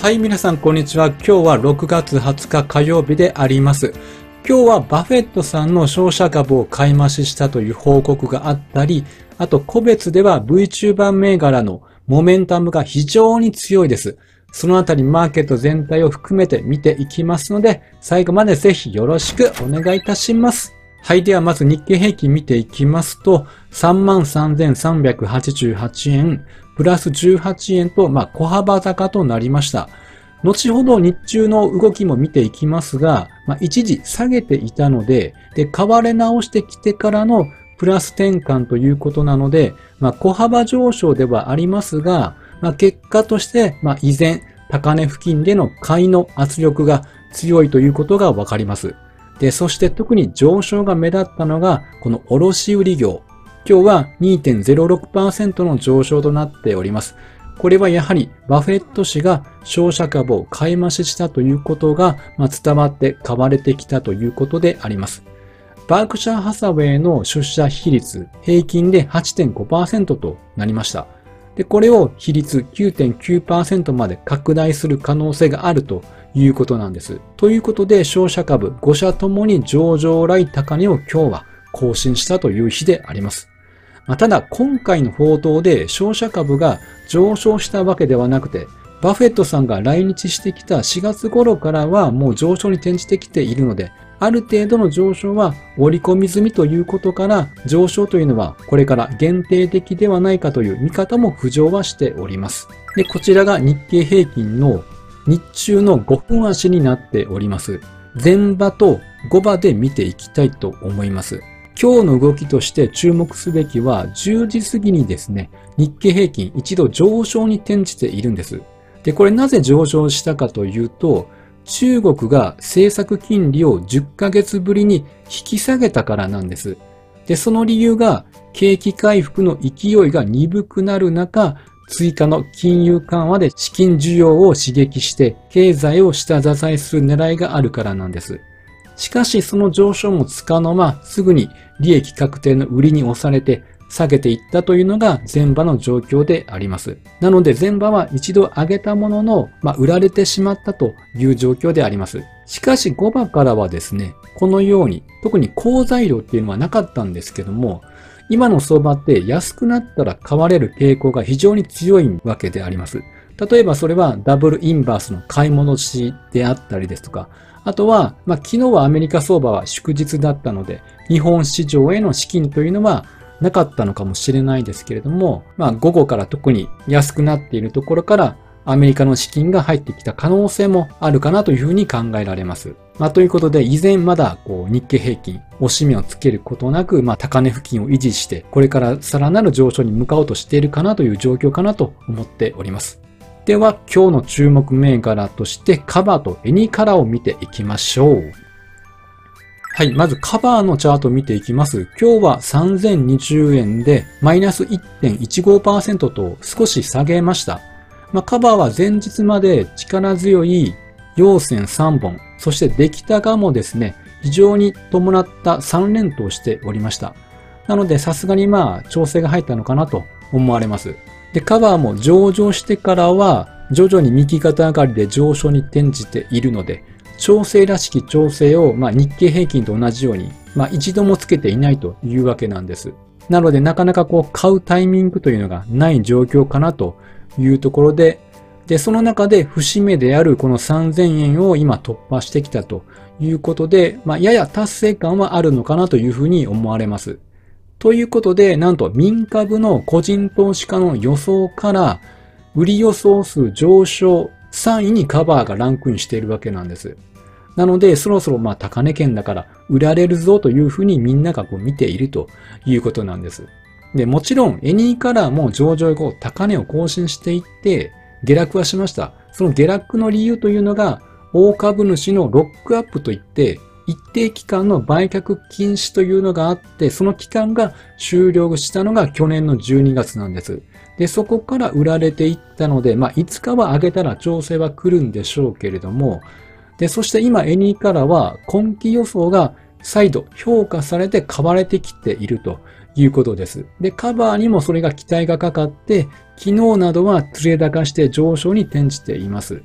はい、皆さん、こんにちは。今日は6月20日火曜日であります。今日はバフェットさんの商社株を買い増ししたという報告があったり、あと個別では VTuber 銘柄のモメンタムが非常に強いです。そのあたりマーケット全体を含めて見ていきますので、最後までぜひよろしくお願いいたします。はい。では、まず日経平均見ていきますと、33,388円、プラス18円と、まあ、小幅高となりました。後ほど日中の動きも見ていきますが、まあ、一時下げていたので、で、買われ直してきてからのプラス転換ということなので、まあ、小幅上昇ではありますが、まあ、結果として、まあ、依然、高値付近での買いの圧力が強いということがわかります。で、そして特に上昇が目立ったのが、この卸売業。今日は2.06%の上昇となっております。これはやはりバフェット氏が商社株を買い増ししたということが、ま、伝わって買われてきたということであります。バークシャーハサウェイの出社比率平均で8.5%となりました。で、これを比率9.9%まで拡大する可能性があるということなんです。ということで、商社株5社ともに上場来高値を今日は更新したという日であります。まあ、ただ、今回の報道で商社株が上昇したわけではなくて、バフェットさんが来日してきた4月頃からはもう上昇に転じてきているので、ある程度の上昇は織り込み済みということから、上昇というのはこれから限定的ではないかという見方も浮上はしております。で、こちらが日経平均の日中の5分足になっております。前場と5場で見ていきたいと思います。今日の動きとして注目すべきは10時過ぎにですね、日経平均一度上昇に転じているんです。で、これなぜ上昇したかというと、中国が政策金利を10ヶ月ぶりに引き下げたからなんです。で、その理由が景気回復の勢いが鈍くなる中、追加の金融緩和で資金需要を刺激して経済を下支えする狙いがあるからなんです。しかしその上昇もつかの間すぐに利益確定の売りに押されて下げていったというのが前場の状況であります。なので前場は一度上げたものの、まあ、売られてしまったという状況であります。しかし5場からはですね、このように特に好材料っていうのはなかったんですけども、今の相場って安くなったら買われる傾向が非常に強いわけであります。例えばそれはダブルインバースの買い戻しであったりですとか、あとは、まあ、昨日はアメリカ相場は祝日だったので、日本市場への資金というのはなかったのかもしれないですけれども、まあ、午後から特に安くなっているところからアメリカの資金が入ってきた可能性もあるかなというふうに考えられます。まあ、ということで、依然まだこう日経平均、押し目をつけることなく、まあ、高値付近を維持して、これからさらなる上昇に向かおうとしているかなという状況かなと思っております。では、今日の注目銘柄として、カバーとエニカラーを見ていきましょう。はい。まずカバーのチャート見ていきます。今日は3020円でマイナス1.15%と少し下げました。まあ、カバーは前日まで力強い陽線3本、そして出来たがもですね、非常に伴った3連投しておりました。なのでさすがにまあ調整が入ったのかなと思われます。で、カバーも上場してからは徐々に右肩上がりで上昇に転じているので、調整らしき調整を、まあ、日経平均と同じように、まあ、一度もつけていないというわけなんです。なので、なかなかこう、買うタイミングというのがない状況かなというところで、で、その中で節目であるこの3000円を今突破してきたということで、まあ、やや達成感はあるのかなというふうに思われます。ということで、なんと民株の個人投資家の予想から、売り予想数上昇3位にカバーがランクインしているわけなんです。なので、そろそろまあ高値圏だから売られるぞというふうにみんながこう見ているということなんです。で、もちろん、エニーカラーも上場後高値を更新していって、下落はしました。その下落の理由というのが、大株主のロックアップといって、一定期間の売却禁止というのがあって、その期間が終了したのが去年の12月なんです。で、そこから売られていったので、まあ、いつかは上げたら調整は来るんでしょうけれども、で、そして今、エニーからは今期予想が再度評価されて買われてきているということです。で、カバーにもそれが期待がかかって、昨日などは釣れ高して上昇に転じています。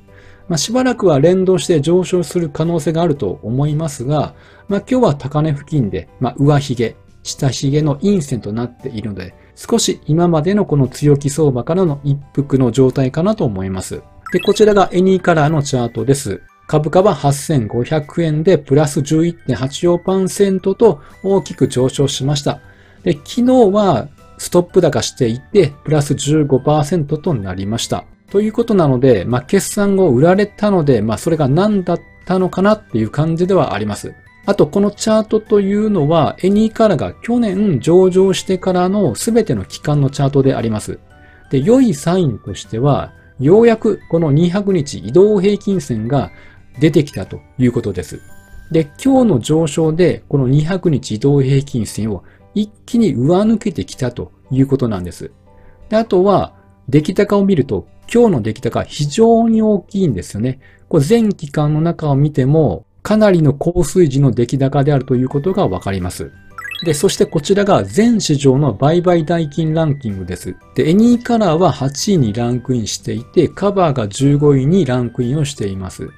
まあ、しばらくは連動して上昇する可能性があると思いますが、まあ、今日は高値付近で、まあ、上髭、下髭の陰線となっているので、少し今までのこの強気相場からの一服の状態かなと思います。で、こちらがエニーカラーのチャートです。株価は8500円でプラス11.84%と大きく上昇しました。で、昨日はストップ高していて、プラス15%となりました。ということなので、まあ、決算後売られたので、まあ、それが何だったのかなっていう感じではあります。あと、このチャートというのは、エニーカラが去年上場してからの全ての期間のチャートであります。で、良いサインとしては、ようやくこの200日移動平均線が出てきたということです。で、今日の上昇でこの200日移動平均線を一気に上抜けてきたということなんです。であとは、出来高を見ると、今日の出来高非常に大きいんですよね。これ全期間の中を見ても、かなりの高水時の出来高であるということがわかります。で、そしてこちらが全市場の売買代金ランキングです。で、エニーカラーは8位にランクインしていて、カバーが15位にランクインをしています。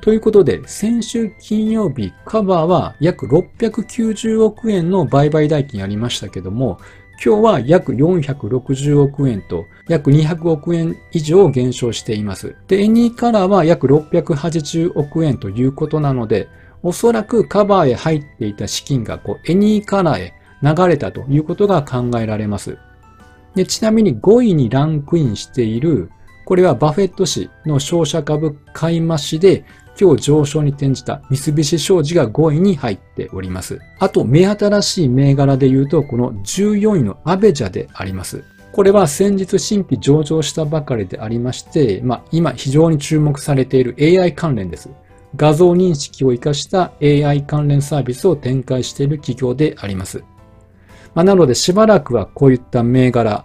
ということで、先週金曜日、カバーは約690億円の売買代金ありましたけども、今日は約460億円と約200億円以上減少しています。で、 ANYCOLOR は約680億円ということなので、おそらくカバーへ入っていた資金がこう ANYCOLOR へ流れたということが考えられます。でちなみに5位にランクインしている、これはバフェット氏の商社株買い増しで今日上昇に転じた三菱商事が5位に入っております。あと、目新しい銘柄で言うと、この14位の ABEJA であります。これは先日新規上場したばかりでありまして、まあ、今非常に注目されている AI 関連です。画像認識を活かした AI 関連サービスを展開している企業であります。まあ、なのでしばらくはこういった銘柄、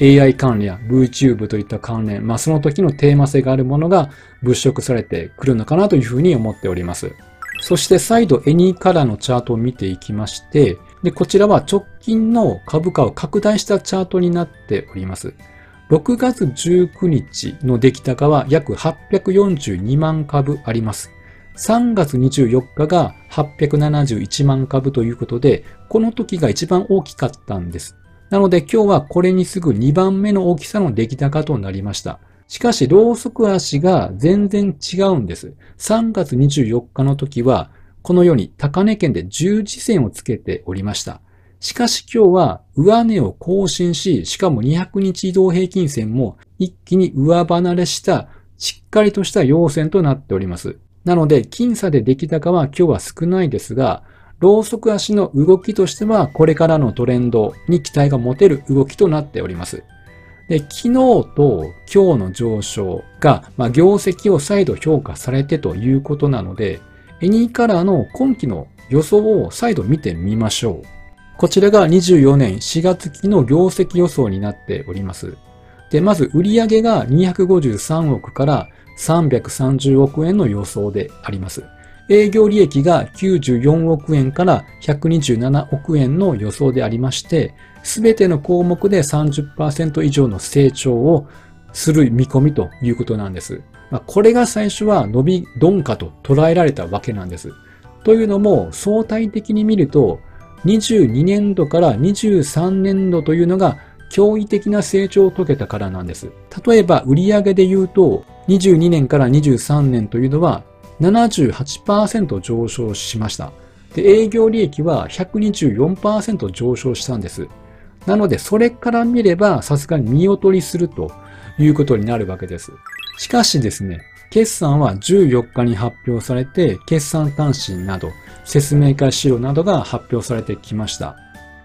AI 関連や VTube といった関連、まあその時のテーマ性があるものが物色されてくるのかなというふうに思っております。そして再度エニーカラーのチャートを見ていきまして、で、こちらは直近の株価を拡大したチャートになっております。6月19日の出来高は約842万株あります。3月24日が871万株ということで、この時が一番大きかったんです。なので今日はこれにすぐ2番目の大きさの出来高となりました。しかし、ローソク足が全然違うんです。3月24日の時は、このように高値圏で十字線をつけておりました。しかし今日は上値を更新し、しかも200日移動平均線も一気に上離れしたしっかりとした陽線となっております。なので、僅差で出来高は今日は少ないですが、ローソク足の動きとしては、これからのトレンドに期待が持てる動きとなっております。で、昨日と今日の上昇が、まあ、業績を再度評価されてということなので、エニーカラーの今期の予想を再度見てみましょう。こちらが24年4月期の業績予想になっております。で、まず売上が253億から330億円の予想であります。営業利益が94億円から127億円の予想でありまして、すべての項目で30%以上の成長をする見込みということなんです。まあ、これが最初は伸び鈍化と捉えられたわけなんです。というのも相対的に見ると22年度から23年度というのが驚異的な成長を遂げたからなんです。例えば売上で言うと22年から23年というのは78%上昇しました。で、営業利益は124%上昇したんです。なので、それから見れば、さすがに見劣りするということになるわけです。しかしですね、決算は14日に発表されて、決算単身など、説明会資料などが発表されてきました。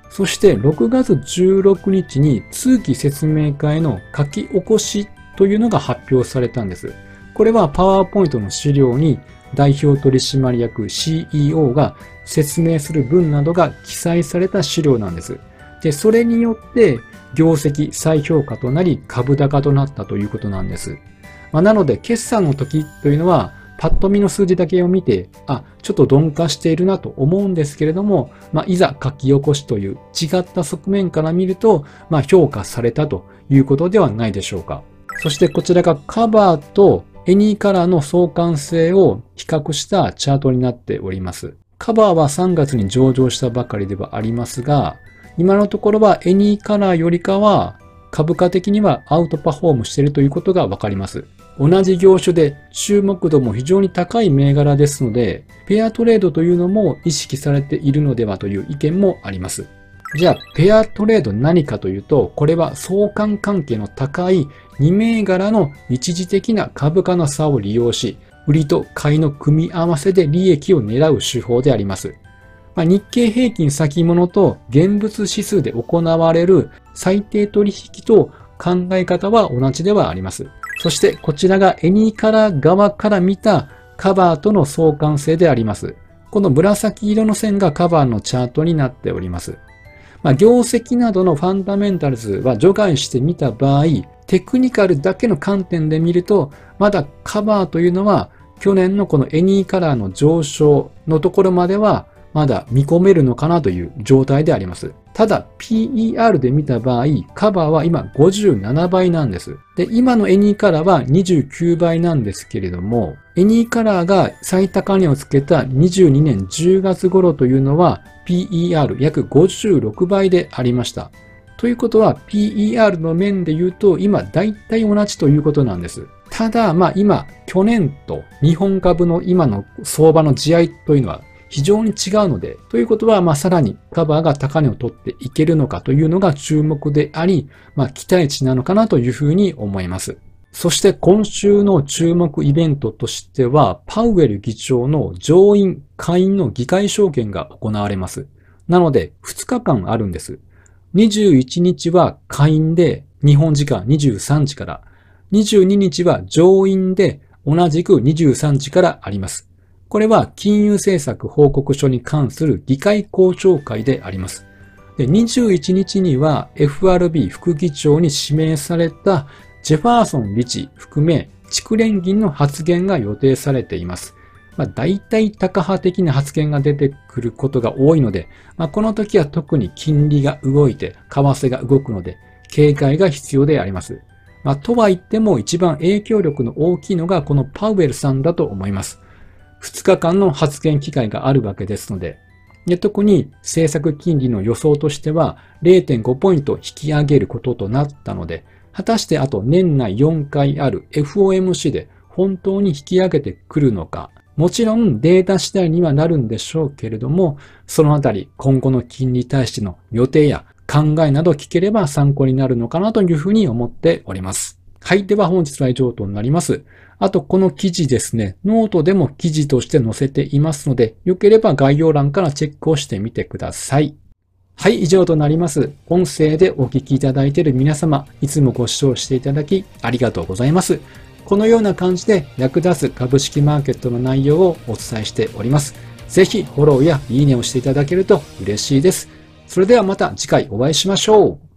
そして6月16日に通期説明会の書き起こしというのが発表されたんです。これはパワーポイントの資料に代表取締役 CEO が説明する文などが記載された資料なんです。で、それによって業績再評価となり株高となったということなんです。まあ、なので、決算の時というのは、パッと見の数字だけを見て、あ、ちょっと鈍化しているなと思うんですけれども、まあ、いざ書き起こしという違った側面から見ると、まあ、評価されたということではないでしょうか。そしてこちらがカバーとエニーカラーの相関性を比較したチャートになっております。カバーは3月に上場したばかりではありますが、今のところはエニーカラーよりかは株価的にはアウトパフォームしているということがわかります。同じ業種で注目度も非常に高い銘柄ですので、ペアトレードというのも意識されているのではという意見もあります。じゃあ、ペアトレード何かというと、これは相関関係の高い2銘柄の一時的な株価の差を利用し、売りと買いの組み合わせで利益を狙う手法であります。まあ、日経平均先物と現物指数で行われる最低取引と考え方は同じではあります。そしてこちらがエニーカラー側から見たカバーとの相関性であります。この紫色の線がカバーのチャートになっております。まあ、業績などのファンダメンタルズは除外してみた場合、テクニカルだけの観点で見ると、まだカバーというのは去年のこのエニーカラーの上昇のところまではまだ見込めるのかなという状態であります。ただ PER で見た場合、カバーは今57倍なんです。で、今のエニーカラーは29倍なんですけれども、エニーカラーが最高値をつけた22年10月頃というのは PER 約56倍でありました。ということは PER の面で言うと今大体同じということなんです。ただ、まあ今、去年と日本株の今の相場の地合いというのは非常に違うので、ということは、まあ、さらにカバーが高値を取っていけるのかというのが注目であり、まあ、期待値なのかなというふうに思います。そして今週の注目イベントとしては、パウエル議長の上院、下院の議会証券が行われます。なので、2日間あるんです。21日は下院で日本時間23時から、22日は上院で同じく23時からあります。これは金融政策報告書に関する議会公聴会であります。で21日には FRB 副議長に指名されたジェファーソン理事含め地連銀の発言が予定されています。まあ、大体高派的な発言が出てくることが多いので、まあ、この時は特に金利が動いて為替が動くので警戒が必要であります。まあ、とは言っても一番影響力の大きいのがこのパウエルさんだと思います。2日間の発言機会があるわけですので、で特に政策金利の予想としては0.5ポイント引き上げることとなったので、果たしてあと年内4回ある FOMC で本当に引き上げてくるのか、もちろんデータ次第にはなるんでしょうけれども、そのあたり今後の金利に対しての予定や考えなど聞ければ参考になるのかなというふうに思っております。はい。では本日は以上となります。あと、この記事ですね、ノートでも記事として載せていますので、よければ概要欄からチェックをしてみてください。はい、以上となります。音声でお聞きいただいている皆様、いつもご視聴していただきありがとうございます。このような感じで役立つ株式マーケットの内容をお伝えしております。ぜひフォローやいいねをしていただけると嬉しいです。それではまた次回お会いしましょう。